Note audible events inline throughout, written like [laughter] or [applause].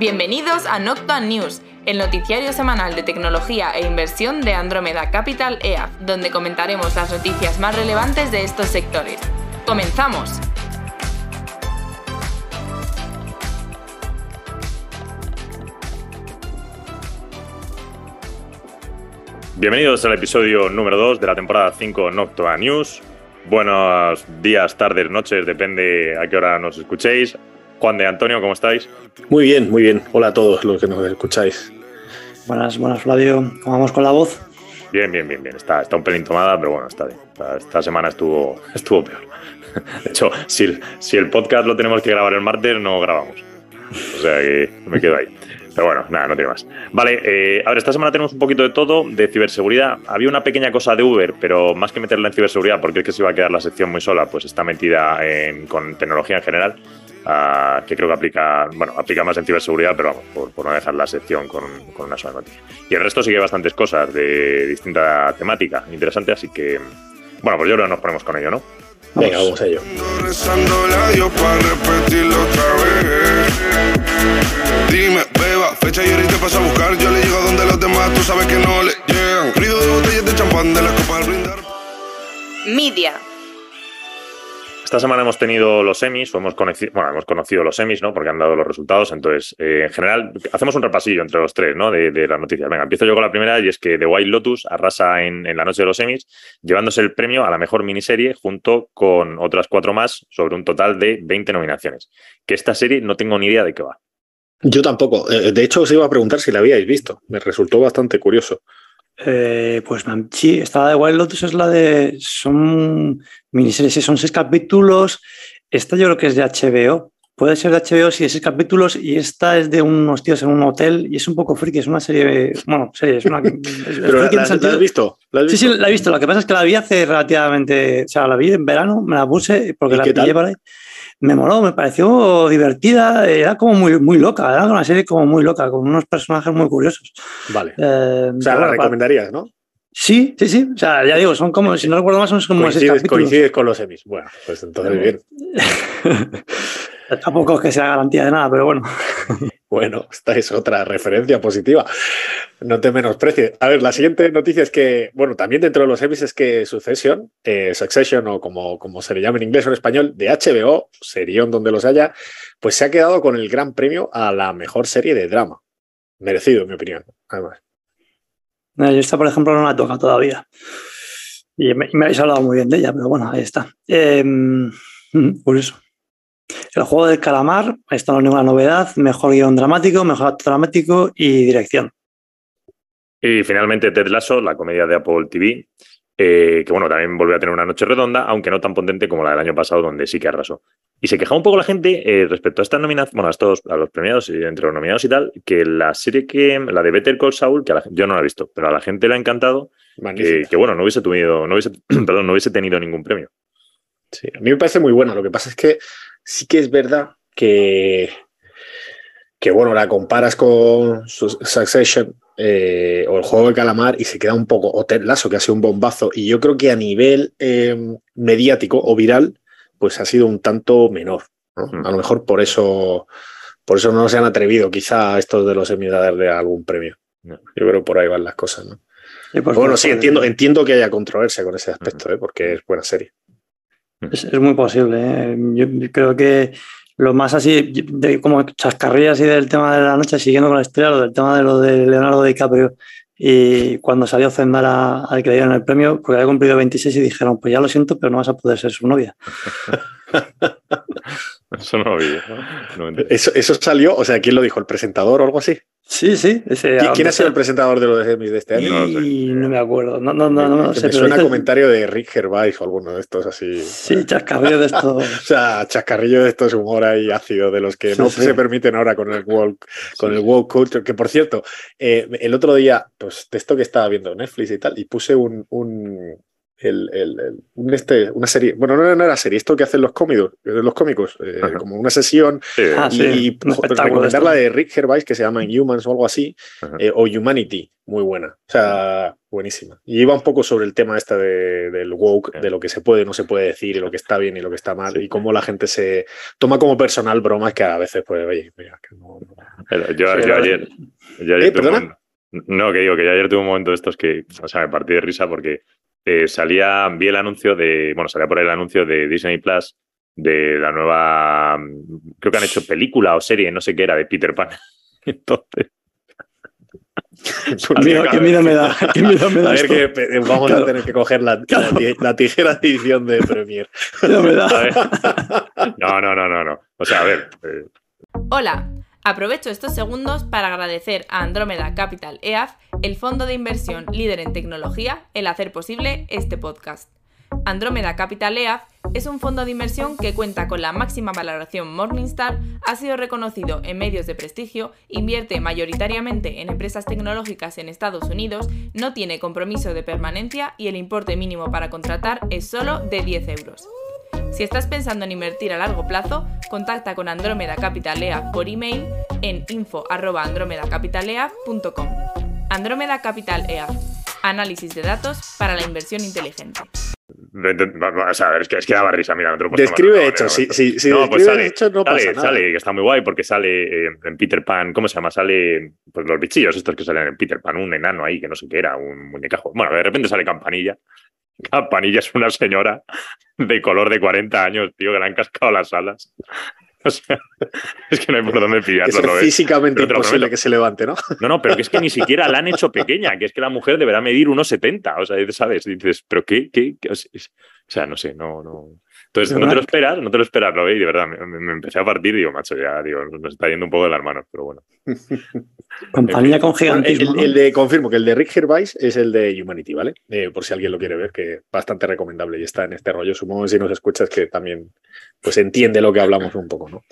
Bienvenidos a Noctua News, el noticiario semanal de tecnología e inversión de Andromeda Capital EAF, donde comentaremos las noticias más relevantes de estos sectores. ¡Comenzamos! Bienvenidos al episodio número 2 de la temporada 5 Noctua News. Buenos días, tardes, noches, depende a qué hora nos escuchéis. Juan de Antonio, ¿cómo estáis? Muy bien, muy bien. Hola a todos los que nos escucháis. Buenas, buenas, Flavio. ¿Cómo vamos con la voz? Bien, bien, bien, bien. Está, está un pelín tomada, pero bueno, está bien. Esta semana estuvo, estuvo peor. [laughs] De hecho, si el, si el podcast lo tenemos que grabar el martes, no grabamos. O sea que me quedo ahí. Pero bueno, nada, no tiene más. Vale, eh, a ver, esta semana tenemos un poquito de todo de ciberseguridad. Había una pequeña cosa de Uber, pero más que meterla en ciberseguridad, porque es que se iba a quedar la sección muy sola, pues está metida en, con tecnología en general, uh, que creo que aplica, bueno, aplica más en ciberseguridad, pero vamos, por, por no dejar la sección con, con, una sola noticia. Y el resto sigue bastantes cosas de distinta temática, interesante, así que, bueno, pues yo creo que nos ponemos con ello, ¿no? Venga, vamos a ello. Dime, beba, fecha y ahorita paso a buscar. Yo le llego a donde los demás, tú sabes que no le llegan. Ruido de botellas de champán de la copa al brindar. Media. Esta semana hemos tenido los semis, o hemos conocido, los semis, ¿no? Porque han dado los resultados. Entonces, eh, en general, hacemos un repasillo entre los tres, ¿no? De, de las noticias. Venga, empiezo yo con la primera y es que The White Lotus arrasa en, en, la noche de los semis, llevándose el premio a la mejor miniserie junto con otras cuatro más sobre un total de 20 nominaciones. Que esta serie no tengo ni idea de qué va. Yo tampoco. Eh, De hecho, os iba a preguntar si la habíais visto. Me resultó bastante curioso. Eh, pues sí, esta de Wild Lotus es la de. Son miniseries, son seis capítulos. Esta yo creo que es de HBO. Puede ser de HBO si es seis capítulos y esta es de unos tíos en un hotel y es un poco friki, es una serie. Bueno, serie, es una. [laughs] Es, Pero la, la, ¿la, has visto? ¿La has visto? Sí, sí, la he visto. Lo que pasa es que la vi hace relativamente. O sea, la vi en verano, me la puse porque la pillé por ahí me moló, me pareció divertida, era como muy, muy loca, era una serie como muy loca, con unos personajes muy curiosos. Vale. Eh, o sea, la recomendarías, ¿no? Sí, sí, sí. O sea, ya digo, son como, si no recuerdo más, son como coincides, coincides con los semis. Bueno, pues entonces bien. [laughs] Tampoco es que sea garantía de nada, pero bueno. [laughs] Bueno, esta es otra referencia positiva. No te menosprecies. A ver, la siguiente noticia es que, bueno, también dentro de los semis es que Succession, eh, Succession o como, como se le llama en inglés o en español, de HBO, serión donde los haya, pues se ha quedado con el gran premio a la mejor serie de drama. Merecido, en mi opinión, además. No, yo esta, por ejemplo, no la toca todavía. Y me, habéis hablado muy bien de ella, pero bueno, ahí está. Eh, [laughs] por eso. El juego del calamar, esto no es ninguna novedad, mejor guion dramático, mejor acto dramático y dirección. Y finalmente Ted Lasso, la comedia de Apple TV, eh, que bueno, también volvió a tener una noche redonda, aunque no tan potente como la del año pasado, donde sí que arrasó. Y se quejaba un poco la gente eh, respecto a estas nominaciones, bueno, a, estos, a los premiados y entre los nominados y tal, que la serie que, la de Better Call Saul, que la, yo no la he visto, pero a la gente le ha encantado, que, que, bueno, no hubiese tenido, no hubiese, [clears throat] perdón, no hubiese tenido ningún premio. Sí, a mí me parece muy buena. Lo que pasa es que sí que es verdad que, que bueno, la comparas con Succession eh, o el juego de calamar y se queda un poco, o Ted Lasso, que ha sido un bombazo, y yo creo que a nivel eh, mediático o viral, pues ha sido un tanto menor. ¿no? Mm. A lo mejor por eso, por eso no se han atrevido quizá a estos de los a darle algún premio. No. Yo creo que por ahí van las cosas, ¿no? Sí, pues bueno, sí, entiendo, entiendo que haya controversia con ese aspecto, ¿eh? porque es buena serie. Es, es muy posible. ¿eh? Yo creo que lo más así, de, como chascarrillas y del tema de la noche, siguiendo con la historia, lo del tema de lo de Leonardo DiCaprio. Y cuando salió Zendara al que le dieron el premio, porque había cumplido 26 y dijeron, pues ya lo siento, pero no vas a poder ser su novia. [laughs] Eso no vi. ¿no? No eso, eso, salió, o sea, ¿quién lo dijo? ¿El presentador o algo así? Sí, sí. Ese, ¿Quién, ¿quién ha sido el presentador de los Emmys de este año? No, sé. no, me acuerdo. No, no, no, no, me, sé, me suena comentario de Rick Gervais o alguno de estos así. Sí, chascarrillo de estos. [laughs] o sea, chascarrillo de estos humor ahí ácido de los que sí, no sí. se permiten ahora con el woke, con el woke culture. Que por cierto, eh, el otro día, pues de esto que estaba viendo Netflix y tal, y puse un, un el, el- el- un este, una serie, bueno, no, no era serie, esto que hacen los cómicos, los cómicos, eh, como una sesión Sí, Ah, y, sí, y un jo- espectáculo recomendar la de Rick Gervais que se llama Humans o algo así, eh, o Humanity, muy buena, o sea, buenísima. Y iba un poco sobre el tema este de, del woke, de lo que se puede y no se puede decir, y lo que está bien y lo que está mal, Sí. y cómo la gente se toma como personal bromas que a veces, pues, oye, mira, que no- no- Pero Yo, Sí, yo la ayer, yo ayer Eh, tuve un No, que digo que yo ayer tuve un momento de estos que, o sea, me partí de risa porque eh, salía, vi el anuncio de, bueno, salía por ahí el anuncio de Disney Plus de la nueva, creo que han hecho película o serie, no sé qué era, de Peter Pan. [laughs] Entonces, Qué miedo, qué miedo me da. [laughs] Qué miedo me da A ver, esto. que pe- vamos Claro. a tener que coger la, la Claro. ti- la tijera de edición de Premiere. [laughs] No, no, no, no, no. O sea, a ver, eh, Hola, aprovecho estos segundos para agradecer a Andrómeda Capital EAF, el fondo de inversión líder en tecnología, el hacer posible este podcast. Andrómeda Capital EAF es un fondo de inversión que cuenta con la máxima valoración Morningstar, ha sido reconocido en medios de prestigio, invierte mayoritariamente en empresas tecnológicas en Estados Unidos, no tiene compromiso de permanencia y el importe mínimo para contratar es solo de 10 euros. Si estás pensando en invertir a largo plazo, contacta con Andrómeda Capital EAF por email en info@andromedacapitalea.com. Andrómeda Capital EAF. Análisis de datos para la inversión inteligente. o sea, es que, es que daba risa, mira, Describe hechos. Si, no. si, si No, pues describe sale, hechos, no pasa nada. sale, que está muy guay porque sale eh, en Peter Pan, ¿cómo se llama? Sale pues, los bichillos estos que salen en Peter Pan, un enano ahí que no sé qué era, un muñecajo. Bueno, de repente sale Campanilla. Campanilla es una señora de color de 40 años, tío, que le han cascado las alas. [laughs] O sea, es que no hay por dónde pillarlo, es físicamente imposible que se levante, ¿no? No, no, pero que es que ni siquiera la han hecho pequeña, que es que la mujer deberá medir 1,70. O sea, ¿sabes? Y dices, ¿pero qué? qué, qué? O sea, no sé, no, no. Entonces, no te lo esperas, no te lo esperas, lo ve, y de verdad, me, me empecé a partir y digo, macho, ya, digo, nos está yendo un poco de las manos, pero bueno. [laughs] Compañía con gigantismo. el, de, confirmo que el de Rick Gervais es el de Humanity, ¿vale? Eh, por si alguien lo quiere ver, que bastante recomendable y está en este rollo. Supongo que si nos escuchas que también pues entiende lo que hablamos un poco, ¿no?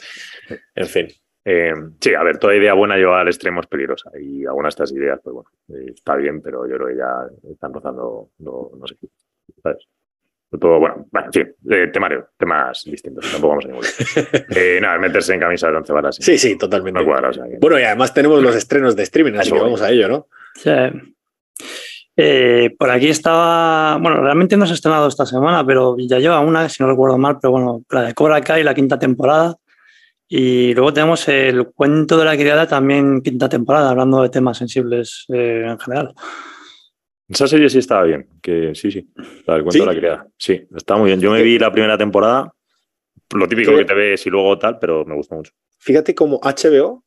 En fin. Eh, sí, a ver, toda idea buena llevada al extremo es peligrosa. Y algunas de estas ideas, pues bueno, eh, está bien, pero yo creo que ya están rozando, no, no sé, ¿sabes? Todo, bueno, bueno, en fin, eh, temario, temas distintos, tampoco vamos a ningún [laughs] eh, Nada, meterse en camisa de once varas. Sí, sí, totalmente. No cuadra, o sea, que- Bueno, y además tenemos los estrenos de streaming, así que vamos a ello, ¿no? Sí. Eh, por aquí estaba, bueno, realmente no se ha estrenado esta semana, pero ya lleva una, si no recuerdo mal, pero bueno, la de Cobra Kai, la quinta temporada. Y luego tenemos el cuento de la criada, también quinta temporada, hablando de temas sensibles eh, en general. Esa serie sí estaba bien, que sí, sí. La del cuento ¿Sí? de la criada. Sí, está muy bien. Yo me vi la primera temporada, lo típico ¿Qué? que te ves y luego tal, pero me gustó mucho. Fíjate cómo HBO,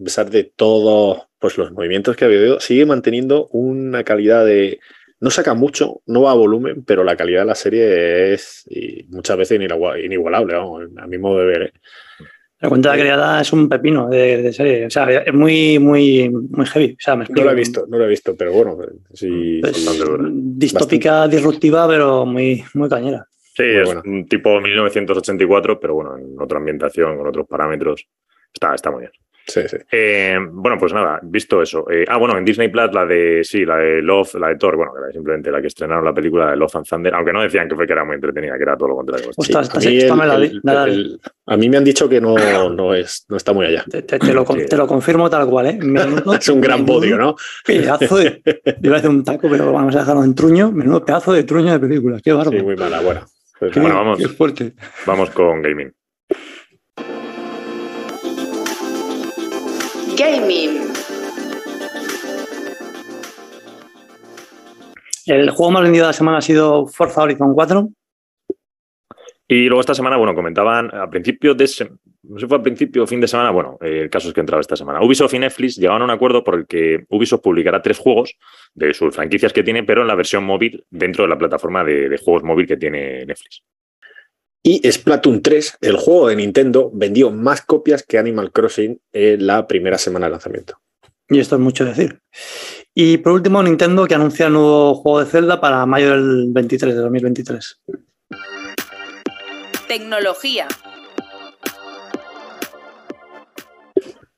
a pesar de todos pues, los movimientos que ha habido, sigue manteniendo una calidad de. No saca mucho, no va a volumen, pero la calidad de la serie es y muchas veces inigua- inigualable, vamos, a mi modo de ver. ¿eh? El cuento de la criada es un pepino de, de serie, o sea, es muy, muy, muy heavy. O sea, me No lo he visto, no lo he visto, pero bueno, sí. Es sí. bastante dura. distópica, disruptiva, pero muy, muy cañera. Sí, Muy es buena. un tipo 1984, pero bueno, en otra ambientación, con otros parámetros. Está, está muy bien. Sí, sí. Eh, bueno, pues nada, visto eso. Eh, ah, bueno, en Disney Plus la de, sí, la de Love, la de Thor, bueno, que era simplemente la que estrenaron la película de Love and Thunder, aunque no decían que fue que era muy entretenida, que era todo lo contrario. A mí me la, el- la- el- a mí me han dicho que no, [laughs] no, es, no está muy allá. te, te- te lo, Sí. te lo confirmo tal cual, ¿eh? Menudo- [laughs] Es un gran podio, ¿no? Pedazo de. Iba a hacer un taco, pero vamos a dejarlo en truño. Menudo pedazo de truño de película. Qué bárbaro. Sí, muy mala, bueno. Pues Qué- Bueno, vamos. qué fuerte. Vamos con gaming. Gaming. El juego más vendido de la semana ha sido Forza Horizon 4. Y luego esta semana, bueno, comentaban a principio de, se- no sé si fue al principio o fin de semana, bueno, eh, el caso es que entraba esta semana. Ubisoft y Netflix llegaron a un acuerdo por el que Ubisoft publicará tres juegos de sus franquicias que tiene, pero en la versión móvil dentro de la plataforma de, de juegos móvil que tiene Netflix. Y Splatoon 3, el juego de Nintendo, vendió más copias que Animal Crossing en la primera semana de lanzamiento. Y esto es mucho decir. Y por último, Nintendo que anuncia el nuevo juego de Zelda para mayo del 23, de 2023. Tecnología.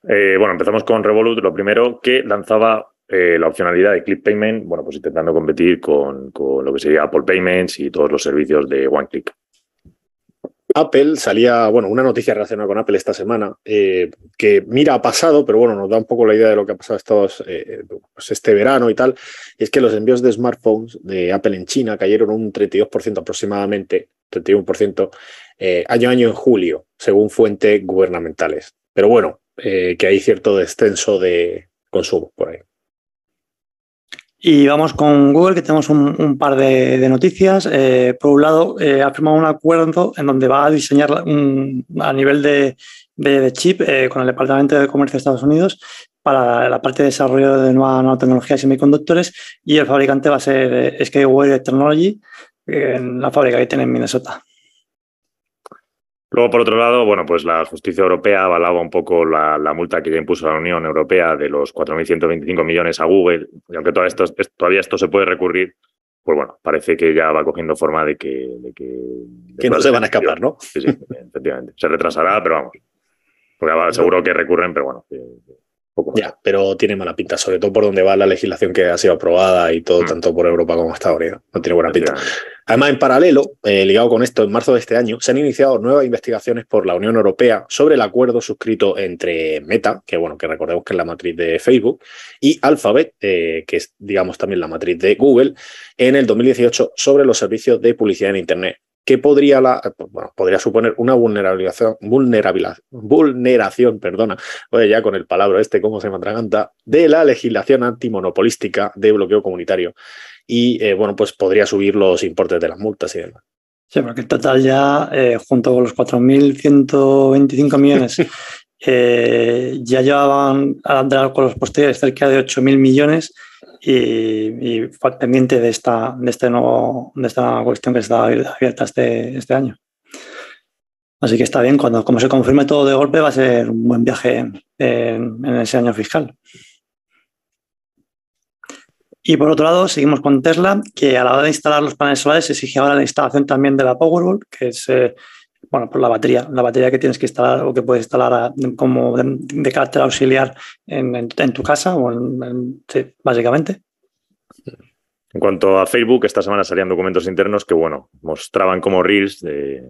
Eh, bueno, empezamos con Revolut, lo primero que lanzaba eh, la opcionalidad de Click Payment, bueno, pues intentando competir con, con, lo que sería Apple Payments y todos los servicios de OneClick. Apple salía, bueno, una noticia relacionada con Apple esta semana, eh, que mira, ha pasado, pero bueno, nos da un poco la idea de lo que ha pasado estos, eh, pues este verano y tal, y es que los envíos de smartphones de Apple en China cayeron un 32% aproximadamente, 31%, eh, año a año en julio, según fuentes gubernamentales. Pero bueno, que hay cierto descenso de consumo por ahí. Y vamos con Google, que tenemos un, par de, noticias. Eh, por un lado, eh, ha firmado un acuerdo en donde va a diseñar a nivel de, chip eh, con el Departamento de Comercio de Estados Unidos para la parte de desarrollo de nueva, nueva tecnología de semiconductores y el fabricante va a ser Skyway Technology, en la fábrica que tiene en Minnesota. Luego, por otro lado, bueno, pues la justicia europea avalaba un poco la, multa que ya impuso la Unión Europea de los 4.125 millones a Google. Y aunque todavía esto, todavía esto se puede recurrir, pues bueno, parece que ya va cogiendo forma de que... que, no se van a escapar, ¿no? Sí, sí, efectivamente. Se retrasará, pero vamos. Porque [laughs] seguro que recurren, pero bueno. Poco ya, pero tiene mala pinta, sobre todo por donde va la legislación que ha sido aprobada y todo, mm. tanto por Europa como Estados Unidos. No tiene buena pinta. Además, en paralelo, eh, ligado con esto, en marzo de este año, se han iniciado nuevas investigaciones por la Unión Europea sobre el acuerdo suscrito entre Meta, que bueno, que recordemos que es la matriz de Facebook, y Alphabet, eh, que es, digamos, también la matriz de Google, en el 2018 sobre los servicios de publicidad en Internet que podría, la, podría suponer una vulnerabilización, vulneración, perdona, oye, ya con el palabra este, cómo se me atraganta, de la legislación antimonopolística de bloqueo comunitario y eh, bueno, pues podría subir los importes de las multas y demás. Sí, porque en total ya, eh, junto con los 4.125 millones, [laughs] eh, ya llevaban a con los posteriores cerca de 8.000 millones y, y, pendiente de esta, de, este nuevo, de esta cuestión que está abierta este, este año. Así que está bien, cuando como se confirme todo de golpe va a ser un buen viaje en ese año fiscal. Y por otro lado, seguimos con Tesla, que a la hora de instalar los paneles solares exige ahora la instalación también de la Powerball, que es eh, bueno, pues la batería, la batería que tienes que instalar o que puedes instalar como de, carácter auxiliar en, tu casa, o sí, básicamente. En cuanto a Facebook, esta semana salían documentos internos que, bueno, mostraban cómo Reels eh,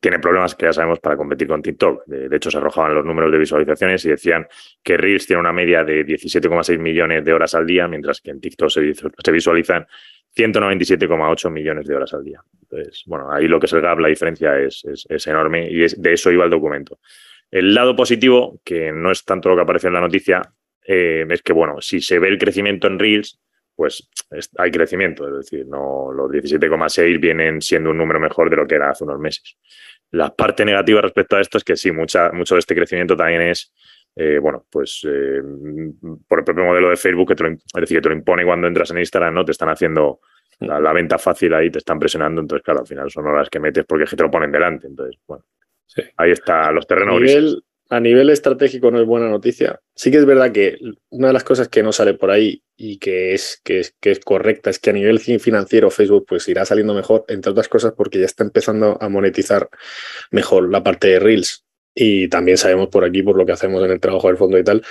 tiene problemas que ya sabemos para competir con TikTok. De, hecho, se arrojaban los números de visualizaciones y decían que Reels tiene una media de 17,6 millones de horas al día, mientras que en TikTok se visualizan 197,8 millones de horas al día. Entonces, bueno, ahí lo que es el gap, la diferencia es, es, enorme y de eso iba el documento. El lado positivo, que no es tanto lo que aparece en la noticia, eh, es que, bueno, si se ve el crecimiento en Reels, pues hay crecimiento, es decir, no los 17,6 vienen siendo un número mejor de lo que era hace unos meses. La parte negativa respecto a esto es que sí, mucha, mucho de este crecimiento también es, eh, bueno, pues eh, por el propio modelo de Facebook, que te lo, es decir, que te lo impone cuando entras en Instagram, ¿no? Te están haciendo la, venta fácil ahí, te están presionando, entonces, claro, al final son horas que metes porque es que te lo ponen delante. Entonces, bueno, ahí está los terrenos a nivel estratégico no es buena noticia. Sí que es verdad que una de las cosas que no sale por ahí y que es, que es, que es correcta es que a nivel financiero Facebook pues irá saliendo mejor, entre otras cosas porque ya está empezando a monetizar mejor la parte de Reels. Y también sabemos por aquí, por lo que hacemos en el trabajo del fondo y tal,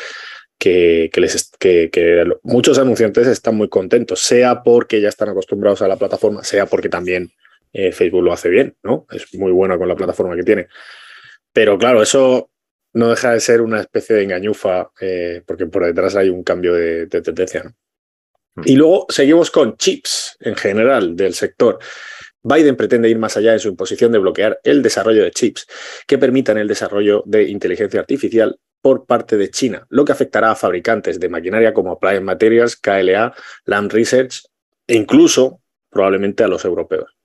que, les, que, muchos anunciantes están muy contentos, sea porque ya están acostumbrados a la plataforma, sea porque también eh, Facebook lo hace bien, ¿no? Es muy bueno con la plataforma que tiene. Pero claro, eso no deja de ser una especie de engañufa, eh, porque por detrás hay un cambio de, tendencia. Hmm. Y luego seguimos con chips en general del sector. Biden pretende ir más allá en su imposición de bloquear el desarrollo de chips que permitan el desarrollo de inteligencia artificial por parte de China, lo que afectará a fabricantes de maquinaria como Applied Materials, KLA, Lam Research e incluso probablemente a los europeos.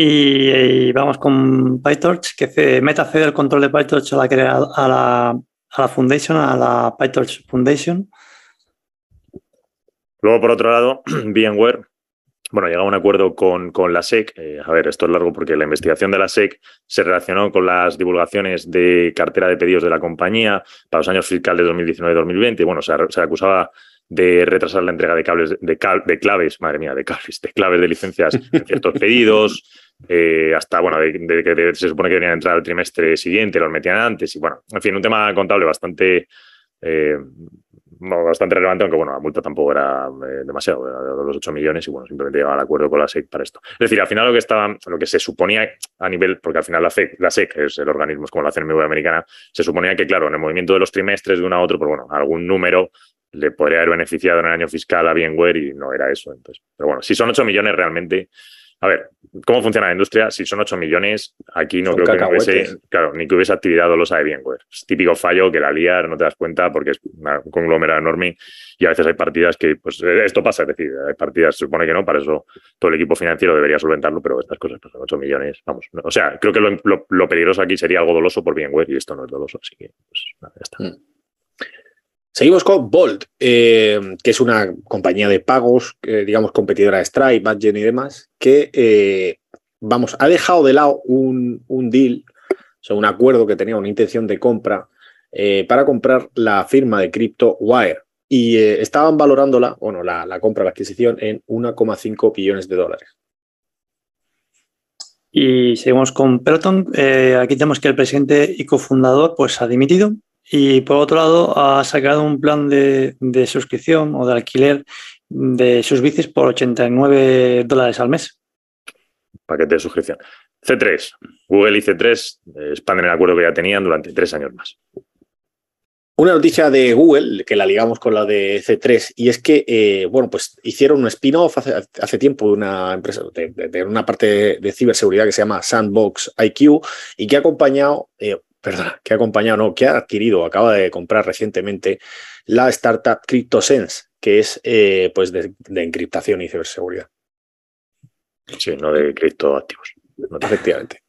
Y, vamos con PyTorch, que Meta cede el control de PyTorch a la, a la, a la Foundation, a la PyTorch Foundation. Luego, por otro lado, [clears throat] VMware, bueno, llega a un acuerdo con, con la SEC. Eh, a ver, esto es largo porque la investigación de la SEC se relacionó con las divulgaciones de cartera de pedidos de la compañía para los años fiscales de 2019-2020. Bueno, se, se acusaba de retrasar la entrega de cables de, de, claves, madre mía, de cables, de claves de licencias en ciertos [laughs] pedidos, eh, hasta, bueno, de, que se supone que deberían entrar al trimestre siguiente, los metían antes, y bueno, en fin, un tema contable bastante, eh, bastante relevante, aunque bueno, la multa tampoco era eh, demasiado, era de los 8 millones y bueno, simplemente llegaba al acuerdo con la SEC para esto. Es decir, al final lo que estaba, lo que se suponía a nivel, porque al final la SEC, la SEC es el organismo, es como la CNMV americana, se suponía que, claro, en el movimiento de los trimestres de uno a otro, pues bueno, algún número le podría haber beneficiado en el año fiscal a VMware y no era eso. Entonces, pero bueno, si son 8 millones realmente, a ver, ¿cómo funciona la industria? Si son 8 millones, aquí no creo que hubiese, claro, ni que hubiese actividad dolosa de VMware. Es típico fallo que la liar, no te das cuenta porque es un conglomerado enorme y a veces hay partidas que, pues esto pasa, es decir, hay partidas, se supone que no, para eso todo el equipo financiero debería solventarlo, pero estas cosas, pues 8 millones, vamos. o sea, creo que lo, peligroso aquí sería algo doloso por VMware y esto no es doloso, así que, pues nada, ya está. Mm. Seguimos con Bolt, eh, que es una compañía de pagos, digamos, competidora de Stripe, Badgen y demás, que, eh, vamos, ha dejado de lado un, deal, o sea, un acuerdo que tenía una intención de compra eh, para comprar la firma de cripto Wire. Y estaban valorándola, bueno, la, la compra, la adquisición, en 1,5 billones de dólares. Y seguimos con Peloton. aquí tenemos que el presidente y cofundador pues, ha dimitido y por otro lado, ha sacado un plan de, suscripción o de alquiler de sus bicis por 89 dólares al mes. Paquete de suscripción. C3. Google y C3 expanden el acuerdo que ya tenían durante tres años más. Una noticia de Google, que la ligamos con la de C3, y es que, eh, bueno, pues hicieron un spin-off hace, tiempo de una empresa, de, una parte de, ciberseguridad que se llama Sandbox IQ, y que ha acompañado eh, perdona, que ha acompañado, no, que ha adquirido, acaba de comprar recientemente la startup CryptoSense, que es eh, pues de, encriptación y ciberseguridad. Sí, no de criptoactivos. Efectivamente.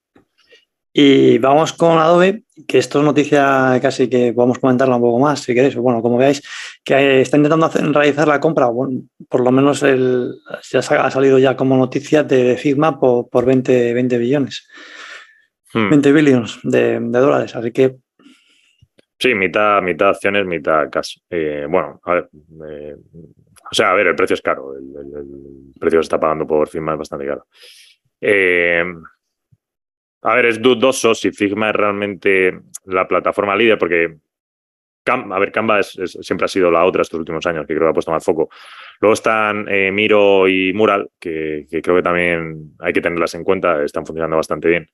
Y vamos con Adobe, que esto es noticia casi que podemos comentarla un poco más, si queréis. Bueno, como veáis, que está intentando hacer, realizar la compra, bueno, por lo menos el, ya ha salido ya como noticia de Figma por, por 20, 20 billones. 20 hmm. billones de, dólares, así que... Sí, mitad, mitad acciones, mitad cash. Eh, bueno, a ver, eh, o sea, a ver, el precio es caro, el, precio que se está pagando por Figma es bastante caro. Eh, a ver, es dudoso si Figma es realmente la plataforma líder, porque a ver, Canva siempre ha sido la otra estos últimos años, que creo que ha puesto más foco. Luego están Miro y Mural, que, creo que también hay que tenerlas en cuenta, están funcionando bastante bien.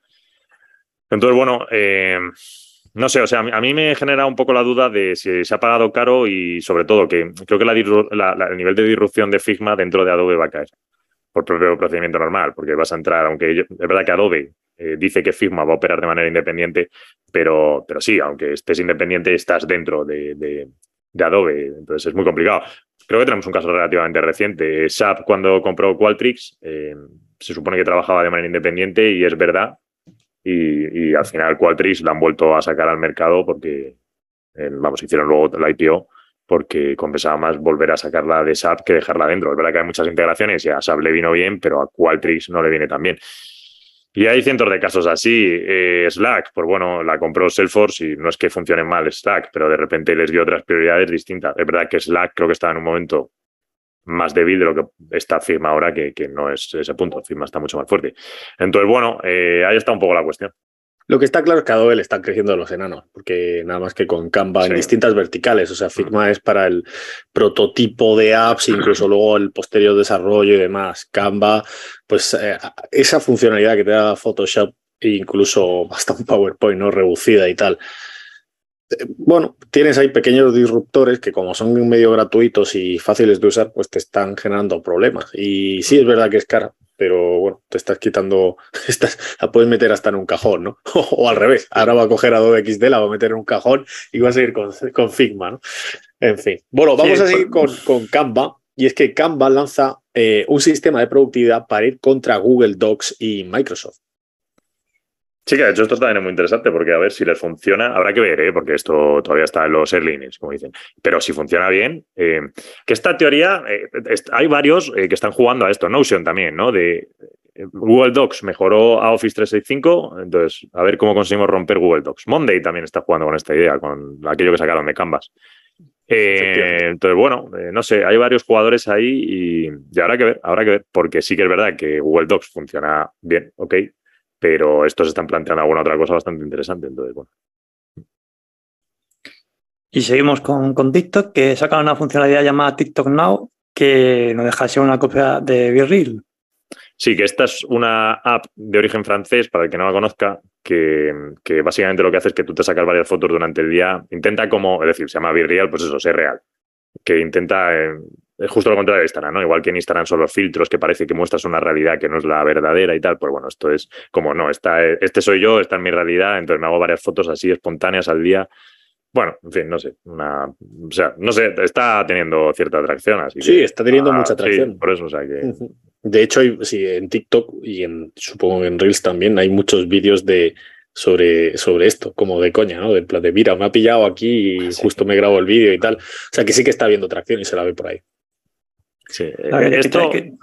Entonces, bueno, eh, no sé, o sea, a mí me genera un poco la duda de si se ha pagado caro y sobre todo que creo que el nivel de disrupción de Figma dentro de Adobe va a caer por propio procedimiento normal, porque vas a entrar, aunque es verdad que Adobe eh, dice que Figma va a operar de manera independiente, pero, pero sí, aunque estés independiente, estás dentro de, Adobe, entonces es muy complicado. Creo que tenemos un caso relativamente reciente. SAP, cuando compró Qualtrics, eh, se supone que trabajaba de manera independiente y es verdad y, al final Qualtrics la han vuelto a sacar al mercado porque, eh, vamos, hicieron luego la IPO porque compensaba más volver a sacarla de SAP que dejarla dentro. Es verdad que hay muchas integraciones y a SAP le vino bien, pero a Qualtrics no le viene tan bien. Y hay cientos de casos así. Eh, Slack, pues bueno, la compró Salesforce y no es que funcione mal Slack, pero de repente les dio otras prioridades distintas. Es verdad que Slack creo que estaba en un momento más débil de lo que está firma ahora, que, no es ese punto. Firma está mucho más fuerte. Entonces, bueno, eh, ahí está un poco la cuestión. Lo que está claro es que Adobe le están creciendo los enanos, porque nada más que con Canva en distintas verticales, o sea, Figma es para el prototipo de apps, incluso [clears throat] luego el posterior desarrollo y demás. Canva, pues eh, esa funcionalidad que te da Photoshop, e incluso hasta un PowerPoint, ¿no? Reducida y tal bueno, tienes ahí pequeños disruptores que como son medio gratuitos y fáciles de usar, pues te están generando problemas. Y sí es verdad que es cara, pero bueno, te estás quitando, [laughs] estás, la puedes meter hasta en un cajón, ¿no? [laughs] O, al revés, ahora va a coger Adobe XD, la va a meter en un cajón y va a seguir con, Figma, ¿no? En fin. Bueno, vamos a seguir con, con, Canva. Y es que Canva lanza eh, un sistema de productividad para ir contra Google Docs y Microsoft. Sí, que de hecho esto también es muy interesante porque a ver si les funciona, habrá que ver, ¿eh? porque esto todavía está en los airlines, como dicen. Pero si funciona bien, eh, que esta teoría, eh, hay varios que están jugando a esto, Notion también, ¿no? De Google Docs mejoró a Office 365, entonces a ver cómo conseguimos romper Google Docs. Monday también está jugando con esta idea, con aquello que sacaron de Canvas. entonces, bueno, no sé, hay varios jugadores ahí y, y habrá que ver, habrá que ver, porque sí que es verdad que Google Docs funciona bien, ok, pero estos están planteando alguna otra cosa bastante interesante. Entonces, bueno. Y seguimos con, con TikTok, que saca una funcionalidad llamada TikTok Now, que no deja de ser una copia de Virreel. Sí, que esta es una app de origen francés, para el que no la conozca, que, que, básicamente lo que hace es que tú te sacas varias fotos durante el día. Intenta como, es decir, se llama Virreal, pues eso, ser real. Que intenta, eh, es justo lo contrario de Instagram, ¿no? Igual que en Instagram son los filtros que parece que muestras una realidad que no es la verdadera y tal, pues bueno, esto es como, no, esta, este soy yo, esta es mi realidad, entonces me hago varias fotos así espontáneas al día. Bueno, en fin, no sé, una, o sea, no sé, está teniendo cierta atracción. Así sí, que, está teniendo ah, mucha atracción. Sí, por eso, o sea que... De hecho, sí, en TikTok y en, supongo en Reels también hay muchos vídeos de sobre, sobre esto, como de coña, ¿no? Del plan de, mira, me ha pillado aquí y Sí. justo me grabo el vídeo y tal. O sea, que sí que está viendo tracción y se la ve por ahí. Sí, ver, eh, esto, que-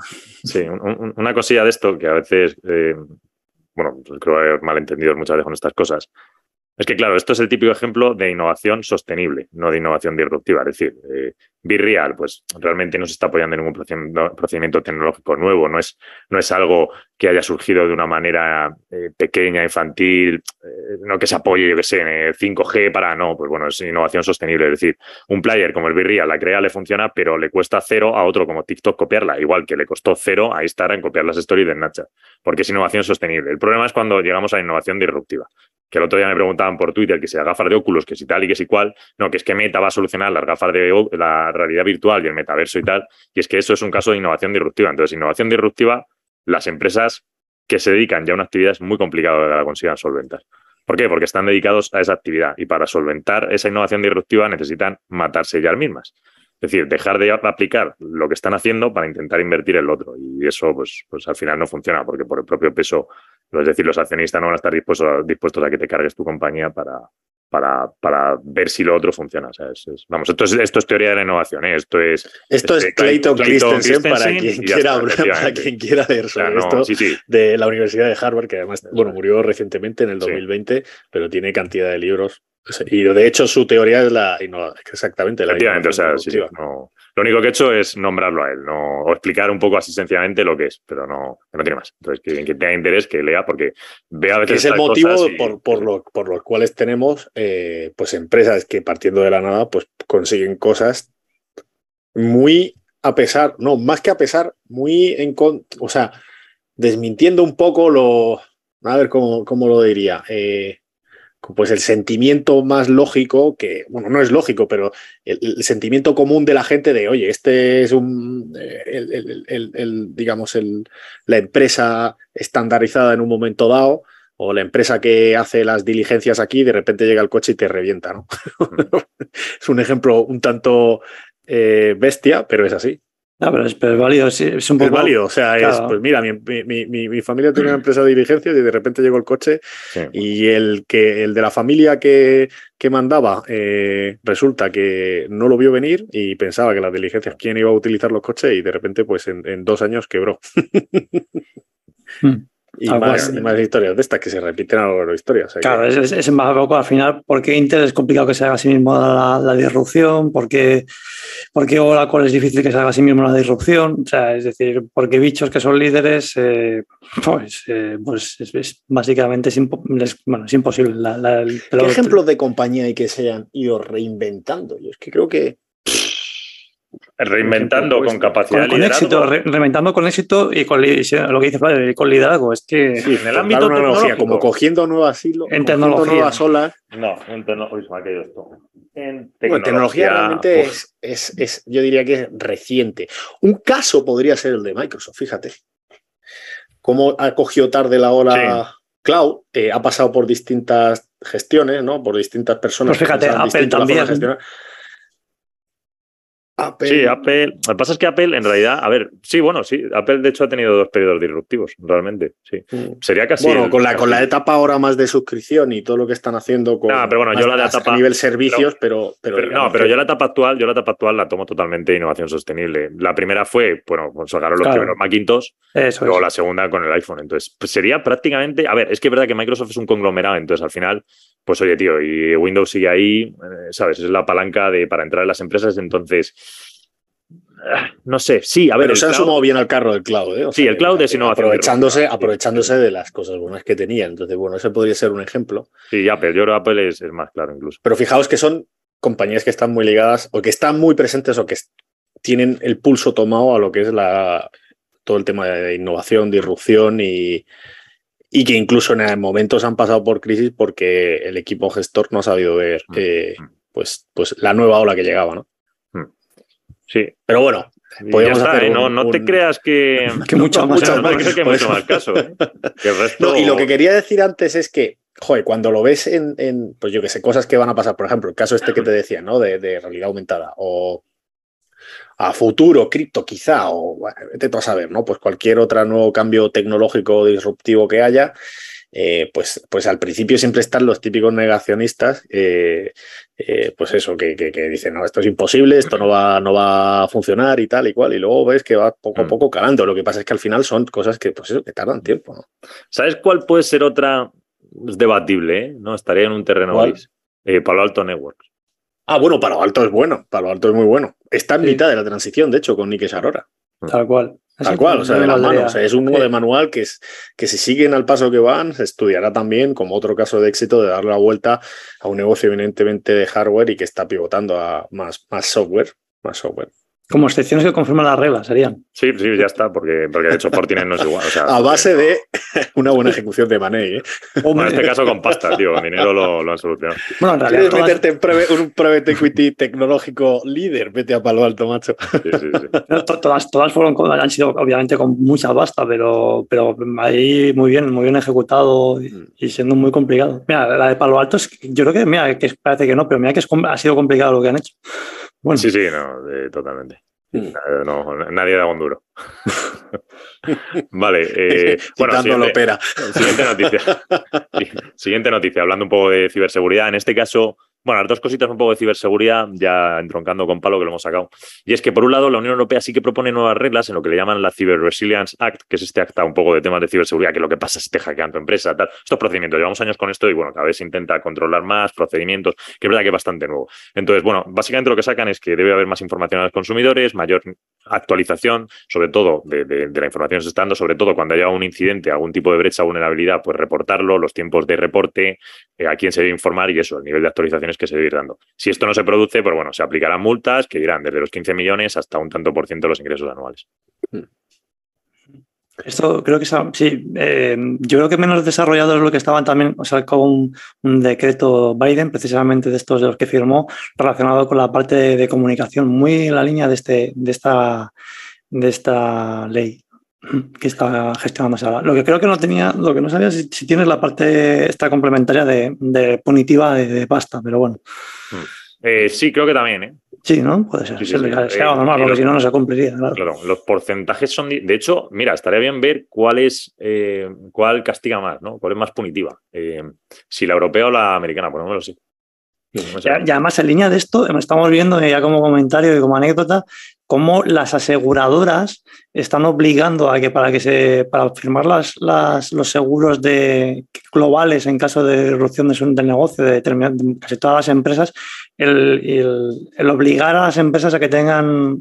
sí, un- un- una cosilla de esto que a veces, eh, bueno, pues creo haber malentendido muchas veces con estas cosas. Es que, claro, esto es el típico ejemplo de innovación sostenible, no de innovación disruptiva. Es decir, eh, Virreal, pues realmente no se está apoyando en ningún procedimiento, tecnológico nuevo, no es, no es algo que haya surgido de una manera eh, pequeña, infantil, eh, no que se apoye, yo que sé, en el 5G para, no, pues bueno, es innovación sostenible. Es decir, un player como el Virreal la crea, le funciona, pero le cuesta cero a otro como TikTok copiarla, igual que le costó cero a Instagram copiar las stories de Snapchat, porque es innovación sostenible. El problema es cuando llegamos a la innovación disruptiva. Que el otro día me preguntaban por Twitter que si las gafas de Oculus, que si tal y que si cual, no, que es que Meta va a solucionar las gafas de la realidad virtual y el metaverso y tal, y es que eso es un caso de innovación disruptiva. Entonces, innovación disruptiva, las empresas que se dedican ya a una actividad es muy complicado que la consigan solventar. ¿Por qué? Porque están dedicados a esa actividad y para solventar esa innovación disruptiva necesitan matarse ellas mismas. Es decir, dejar de aplicar lo que están haciendo para intentar invertir en lo otro. Y eso, pues, pues al final no funciona, porque por el propio peso, es decir, los accionistas no van a estar dispuestos a, dispuestos a que te cargues tu compañía para, para, para ver si lo otro funciona. O sea, es- es- vamos, esto es, esto es teoría de la innovación, ¿eh? esto es Esto Este, es Clayton, Clayton Christensen, para quien, quiera, está, para quien quiera leer o sea, sobre no, esto. sí, sí. de la Universidad de Harvard, que además, bueno, murió recientemente en el Sí. 2020, pero tiene cantidad de libros. Y de hecho su teoría es la exactamente la Efectivamente, o sea, sí, no- lo único que he hecho es nombrarlo a él, no, o explicar un poco así sencillamente lo que es, pero no, no tiene más. Entonces, que, quien tenga interés, que lea, porque vea a Que veces es el motivo cosas y- por, por, lo- por los cuales tenemos eh, pues empresas que partiendo de la nada pues consiguen cosas muy a pesar, no, más que a pesar, muy en con, o sea, desmintiendo un poco lo, a ver cómo, cómo lo diría, eh, pues el sentimiento más lógico, que, bueno, no es lógico, pero el, el sentimiento común de la gente de, oye, este es un, eh, el, el- digamos, el, la empresa estandarizada en un momento dado, o la empresa que hace las diligencias aquí, de repente llega el coche y te revienta, ¿no? [laughs] es un ejemplo un tanto eh, bestia, pero es así. No, pero es, pero es válido, sí, es un Es poco. válido, o sea, es, pues mira, mi, mi- mi- mi familia tiene una empresa de diligencias y de repente llegó el coche sí. y el, que, el de la familia que, que mandaba eh, resulta que no lo vio venir y pensaba que las diligencias, quién iba a utilizar los coches y de repente pues en, en dos años quebró. Hmm. Y, Ah, más, bueno. y más historias de estas que se repiten a lo largo de la historia. o sea que- Claro, es, es, es un poco al final, porque Intel es complicado que se haga a sí mismo la, la disrupción, porque, porque Oracle es difícil que se haga a sí mismo la disrupción, o sea, es decir, porque bichos que son líderes, eh, pues, eh, pues es, es- básicamente es, impo- es- bueno, es imposible. La, la- el- ¿Qué ejemplos de compañía hay que se han ido reinventando? Yo es que creo que Reinventando ejemplo, con pues, capacidad con, de con éxito, re- reventando con éxito y con lo que dice Flavio, con liderazgo, es que sí, en el ámbito tecnológico. como cogiendo nuevas hilos, En cogiendo tecnología. nuevas olas. No, en tecno- uy, se me ha caído esto. En Bueno, tecnología realmente es, es, es- yo diría que es reciente. Un caso podría ser el de Microsoft, fíjate. Cómo ha cogido tarde la ola cloud, eh, ha pasado por distintas gestiones, ¿no? Por distintas personas. Pues fíjate, Apple también. Apple, Sí, Apple. Lo que pasa es que Apple, en realidad, a ver, sí, bueno, sí, Apple de hecho ha tenido dos periodos disruptivos, realmente, sí. Mm. Sería casi. Bueno, el- con la, con la etapa ahora más de suscripción y todo lo que están haciendo con Ah, pero bueno, yo la de etapa- a nivel servicios, pero, pero, Pero, no, pero que- yo la etapa actual, yo la etapa actual la tomo totalmente de innovación sostenible. La primera fue, bueno, pues sacaron los Claro. primeros Macintosh, eso luego es. la segunda con el iPhone. Entonces, pues sería prácticamente, a ver, es que es verdad que Microsoft es un conglomerado, entonces al final, pues oye, tío, y Windows sigue ahí, eh, ¿sabes? Es la palanca de para entrar en las empresas, entonces, ah, no sé, sí, a ver, Pero se han cloud- sumado bien al carro del cloud, ¿eh? O Sí, el cloud es innovación Aprovechándose, disruptiva. aprovechándose de las cosas buenas que tenía. Entonces, bueno, ese podría ser un ejemplo. sí, Apple, yo creo que Apple es, es más claro incluso. Pero fijaos que son compañías que están muy ligadas o que están muy presentes o que tienen el pulso tomado a lo que es la, todo el tema de innovación, disrupción y, y que incluso en momentos han pasado por crisis porque el equipo gestor no ha sabido ver mm. eh, pues, pues la nueva ola que llegaba, ¿no? Mm. Sí. Pero bueno, podríamos hacer no, no te creas [laughs] que, que mucho más, que mucho más caso. ¿eh? [laughs] y lo que quería decir antes es que, joder, cuando lo ves en, en pues yo que sé, cosas que van a pasar, por ejemplo, el caso este que te decía, ¿no? De, de realidad aumentada o a futuro, cripto quizá, o bueno, vete a saber, ¿no? Pues cualquier otro nuevo cambio tecnológico disruptivo que haya, eh, pues, pues al principio siempre están los típicos negacionistas, eh, eh, pues eso, que, dicen, no, esto es imposible, esto no va, no va a funcionar y tal y cual, y luego ves que va poco a mm. poco calando. Lo que pasa es que al final son cosas que, pues eso, que tardan tiempo. ¿no? ¿Sabes cuál puede ser otra? Es debatible, ¿no? Estaría en un terreno gris. Palo Alto Networks. Ah, bueno, Palo Alto es bueno, Palo Alto es muy bueno. Está en mitad de la transición, de hecho, con Nike Sarora. Tal cual. Tal cual, o sea, de las manos. es un nuevo de manual que, es, que si siguen al paso que van, se estudiará también como otro caso de éxito de darle la vuelta a un negocio evidentemente de hardware y que está pivotando a más, más software. Más software. Como excepciones que confirman las reglas serían. Sí, sí, ya está, porque, porque de hecho Fortinet no es igual. a base de [laughs] una buena ejecución de Money. ¿eh? en este caso con pasta, tío, con dinero lo, lo han solucionado. Bueno, en realidad. Todas... meterte en un private equity tecnológico líder, vete a palo alto, macho. Sí, sí, sí. todas, todas fueron, han sido obviamente con mucha pasta, pero, pero ahí muy bien, muy bien ejecutado y, siendo muy complicado. Mira, la de palo alto, es, yo creo que, mira, que parece que no, pero mira que es, ha sido complicado lo que han hecho. Sí, sí, no, totalmente. Mm. No, nadie da un duro. [laughs] vale, eh, [laughs] bueno, siguiente, siguiente noticia. [laughs] siguiente noticia, hablando un poco de ciberseguridad. En este caso, bueno, las dos cositas un poco de ciberseguridad, ya entroncando con palo que lo hemos sacado. Y es que, por un lado, la Unión Europea sí que propone nuevas reglas en lo que le llaman la Cyber Resilience Act, que es este acta un poco de temas de ciberseguridad, que lo que pasa si te hackean tu empresa, tal. Estos procedimientos, llevamos años con esto y, bueno, cada vez se intenta controlar más procedimientos, que es verdad que es bastante nuevo. Entonces, bueno, básicamente lo que sacan es que debe haber más información a los consumidores, mayor actualización, sobre todo de, la información que se está dando, sobre todo cuando haya un incidente, algún tipo de brecha vulnerabilidad, pues reportarlo, los tiempos de reporte, eh, a quién se debe informar y eso, el nivel de actualización que se debe ir dando. Si esto no se produce, pues bueno, se aplicarán multas que irán desde los 15 millones hasta un tanto por ciento de los ingresos anuales. Esto creo que sí, eh, yo creo que menos desarrollado es lo que estaban también, o sea, con un decreto Biden, precisamente de estos de los que firmó, relacionado con la parte de, comunicación, muy en la línea de, este, de, esta, de esta ley [clears throat] que está gestionándose ahora. Lo que creo que no tenía, lo que no sabía si, si tienes la parte esta complementaria de, punitiva de, pasta, pero bueno. Mm. Eh, sí, creo que también, ¿eh? Sí, ¿no? Puede ser. Sí, normal, porque si no, no se cumpliría. Claro. los porcentajes son. De hecho, mira, estaría bien ver cuál es eh, cuál castiga más, ¿no? Cuál es más punitiva. si la europea o la americana, por lo menos sí. Y además, en línea de esto, estamos viendo ya como comentario y como anécdota, cómo las aseguradoras están obligando a que para que se para firmar las, los seguros de, globales en caso de erupción del negocio de, de casi todas las empresas, el, obligar a las empresas a que tengan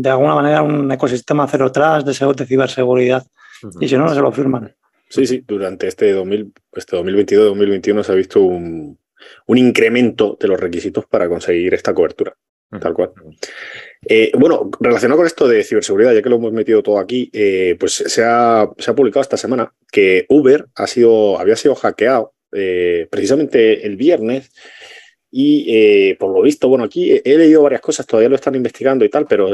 de alguna manera un ecosistema cero tras de, de ciberseguridad. Y si no, no se lo firman. Sí, sí, durante este, 2000, este 2022-2021 se ha visto un, un incremento de los requisitos para conseguir esta cobertura, tal cual. Eh, bueno, relacionado con esto de ciberseguridad, ya que lo hemos metido todo aquí, eh, pues se ha, se ha, publicado esta semana que Uber ha sido, había sido hackeado eh, precisamente el viernes. Y por lo visto, bueno, aquí he leído varias cosas, todavía lo están investigando y tal, pero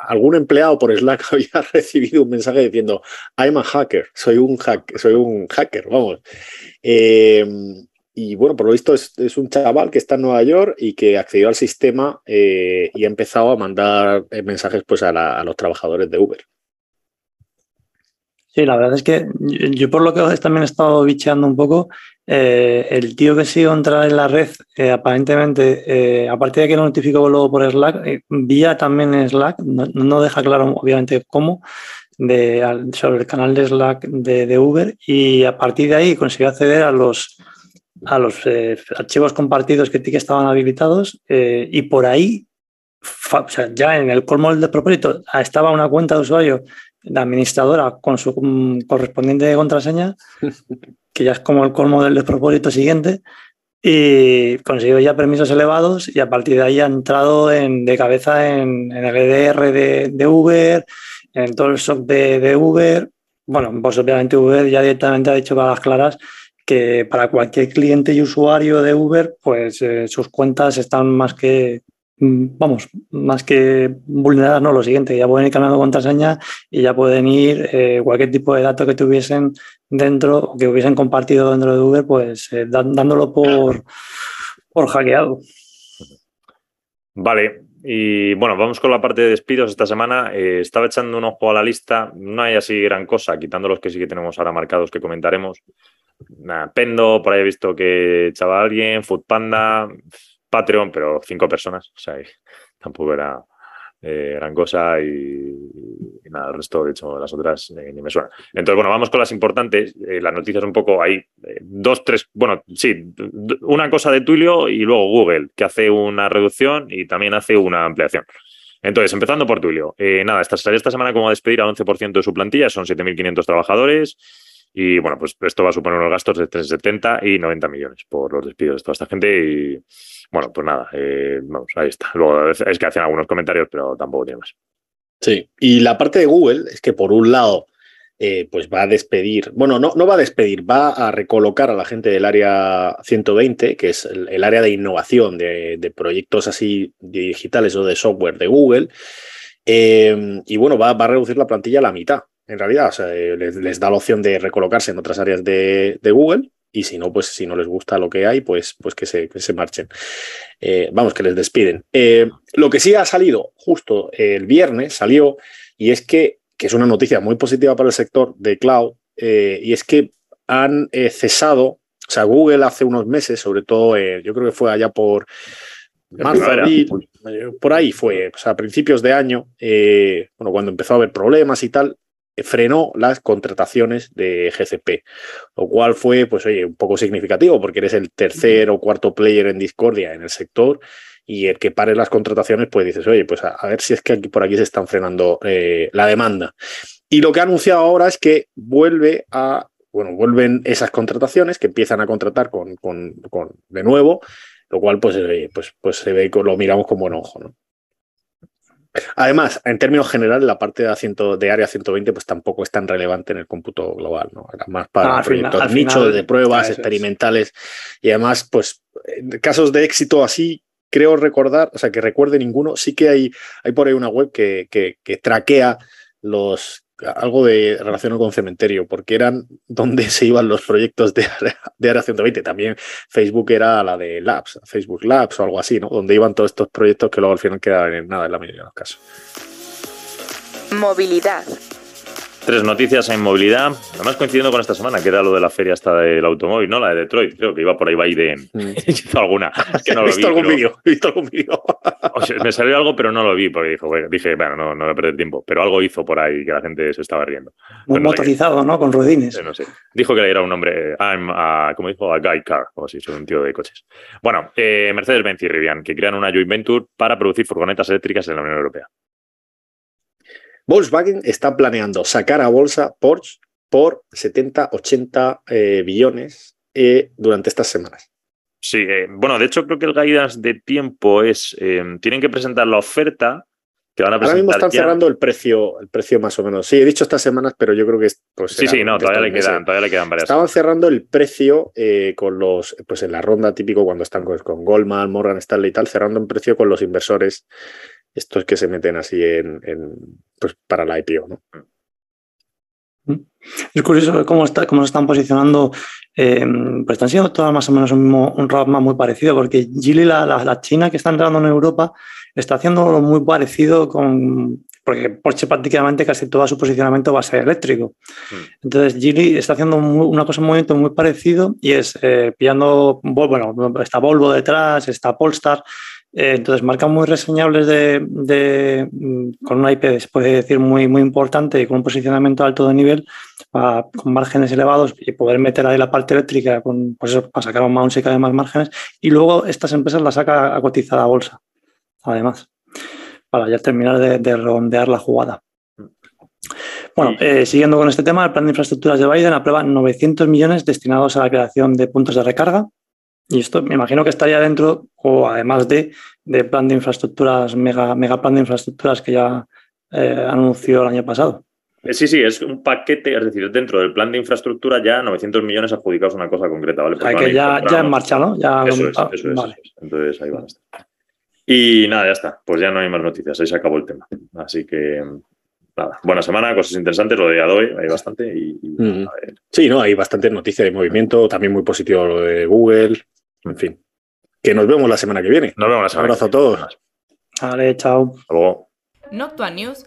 algún empleado por Slack [laughs] había recibido un mensaje diciendo I'm a hacker, soy un hack, soy un hacker, vamos. Y bueno, por lo visto es, un chaval que está en Nueva York y que accedió al sistema eh, y ha empezado a mandar eh, mensajes pues, a, los trabajadores de Uber. Sí, la verdad es que yo, por lo que también he estado bicheando un poco, eh, el tío que sí entrar en la red, aparentemente, aparte de que lo notificó luego por Slack, vía también Slack, no, deja claro obviamente cómo, sobre el canal de Slack de Uber y a partir de ahí consiguió acceder a los a los eh, archivos compartidos que, que estaban habilitados eh, y por ahí, o sea, ya en el colmo del propósito, estaba una cuenta de usuario de administradora con su mm, correspondiente contraseña, [laughs] que ya es como el colmo del despropósito siguiente, y consiguió ya permisos elevados y a partir de ahí ha entrado en, de cabeza en, el EDR de, Uber, en todo el SOC de, Uber. Bueno, pues obviamente Uber ya directamente ha dicho para las claras que para cualquier cliente y usuario de Uber, pues eh, sus cuentas están más que, mm, vamos, más que vulneradas, no, lo siguiente, ya pueden ir cambiando contraseña y ya pueden ir eh, cualquier tipo de dato que tuviesen dentro o que hubiesen compartido dentro de Uber, pues eh, dándolo por, por hackeado. Vale, y bueno, vamos con la parte de despidos esta semana. estaba echando un ojo a la lista, no hay así gran cosa, quitando los que sí que tenemos ahora marcados que comentaremos. Pendo, por ahí he visto que echaba alguien, Foodpanda, Patreon, pero cinco personas, o sea, [laughs] tampoco era eh, gran cosa y, nada, el resto, de hecho, las otras eh, ni me suenan. Entonces, bueno, vamos con las importantes. Eh, las noticias un poco ahí, dos, tres, bueno, sí, una cosa de Tulio y luego Google, que hace una reducción y también hace una ampliación. Entonces, empezando por Tulio. nada, esta, esta semana como a despedir al 11% de su plantilla, son 7.500 trabajadores. Y bueno, pues esto va a suponer unos gastos de 370 y 90 millones por los despidos de toda esta gente. Y bueno, pues nada, eh, vamos, ahí está. Luego es que hacen algunos comentarios, pero tampoco tiene más. Sí, y la parte de Google es que por un lado, eh, pues va a despedir, bueno, no, no va a despedir, va a recolocar a la gente del área 120, que es el, área de innovación de, proyectos así digitales o de software de Google. Eh, y bueno, va, va a reducir la plantilla a la mitad en realidad. O sea, eh, les, da la opción de recolocarse en otras áreas de, Google y si no, pues si no les gusta lo que hay, pues, pues que, se, se marchen. Eh, vamos, que les despiden. Eh, lo que sí ha salido justo el viernes, salió, y es que, que es una noticia muy positiva para el sector de cloud, y es que han cesado, o sea, Google hace unos meses, sobre todo, yo creo que fue allá por marzo, por ahí fue, o sea, a principios de año, bueno, cuando empezó a haber problemas y tal, frenó las contrataciones de GCP, lo cual fue, pues oye, un poco significativo porque eres el tercer o cuarto player en Discordia en el sector y el que pare las contrataciones, pues dices, oye, pues a, ver si es que aquí por aquí se están frenando eh, la demanda. Y lo que ha anunciado ahora es que vuelve a, bueno, vuelven esas contrataciones que empiezan a contratar con, con, de nuevo, lo cual pues, eh, pues, pues se ve, lo miramos con buen ojo, ¿no? Además, en términos generales, la parte de, de área 120 pues tampoco es tan relevante en el cómputo global, ¿no? Era más para proyectos nichos de pruebas experimentales y además, pues, casos de éxito así, creo recordar, o sea, que recuerde ninguno, sí que hay, hay por ahí una web que, que, que traquea los algo de relación con cementerio, porque eran donde [laughs] se iban los proyectos de, de Área 120. También Facebook era la de Labs, Facebook Labs o algo así, ¿no? Donde iban todos estos proyectos que luego al final quedaban en nada en la mayoría de los casos. Movilidad. Tres noticias en movilidad, además coincidiendo con esta semana, que era lo de la feria hasta del automóvil, ¿no? La de Detroit, creo que iba por ahí Biden. Mm. hizo alguna. Que no [laughs] he, visto algún vídeo, he visto algún vídeo. [laughs] me salió algo, pero no lo vi, porque dijo, dije, bueno, no, no voy a perder tiempo. Pero algo hizo por ahí que la gente se estaba riendo. Muy motorizado, ¿no? Con ruedines. No sé. Dijo que era un hombre, I'm a, como dijo, a guy car, o así, soy un tío de coches. Bueno, eh, Mercedes-Benz y Rivian, que crean una joint venture para producir furgonetas eléctricas en la Unión Europea. Volkswagen está planeando sacar a bolsa Porsche por 70, 80 eh, billones eh, durante estas semanas. Sí, eh, bueno, de hecho creo que el guidance de tiempo es, tienen que presentar la oferta que van a presentar Ahora mismo están cerrando el precio, el precio más o menos. Sí, he dicho estas semanas, pero yo creo que pues, sí, sí, no, todavía le quedan, todavía le quedan varias. Estaban cerrando el precio con los, pues en la ronda típico cuando están con, con Goldman, Morgan Stanley y tal, cerrando un precio con los inversores estos que se meten así en, pues para la IPO. ¿no? Mm. Es curioso cómo, está, cómo se están posicionando, eh, pues están siendo todas más o menos un, mismo, un roadmap muy parecido, porque Geely, la, la, China que está entrando en Europa, está haciendo muy parecido con, porque Porsche prácticamente casi todo su posicionamiento va a ser eléctrico. Mm. Entonces Geely está haciendo una cosa, un movimiento muy parecido y es eh, pillando, bueno, está Volvo detrás, está Polestar, eh, entonces, marcas muy reseñables de, mm, con una IP, se puede decir, muy, muy importante y con un posicionamiento alto de nivel, con márgenes elevados y poder meter ahí la parte eléctrica con, pues para sacar un mouse y cada más márgenes. Y luego estas empresas las saca a cotizada a bolsa, además, para ya terminar de, de redondear la jugada. Bueno, eh, siguiendo con este tema, el plan de infraestructuras de Biden aprueba 900 millones destinados a la creación de puntos de recarga Y esto me imagino que estaría dentro, o además de, de plan de infraestructuras, mega, mega plan de infraestructuras que ya eh, anunció el año pasado. Eh, Sí, sí, es un paquete, es decir, dentro del plan de infraestructura ya 900 millones adjudicados a una cosa concreta, ¿vale? O sea, Porque que ya, ya en ¿no? marcha, ¿no? Ya, Eso es, eso es, vale. eso es. Entonces ahí van a estar. Y nada, ya está. Pues ya no hay más noticias, ahí se acabó el tema. Así que nada, buena semana, cosas interesantes, lo de Adobe, hay bastante. Y, y, Mm. a ver, Sí, no, hay bastante noticia de movimiento, también muy positivo lo de Google, en fin. Que nos vemos la semana que viene. Nos vemos la Un semana. abrazo a que viene. todos. Vale, chao. Hasta luego. Noctua News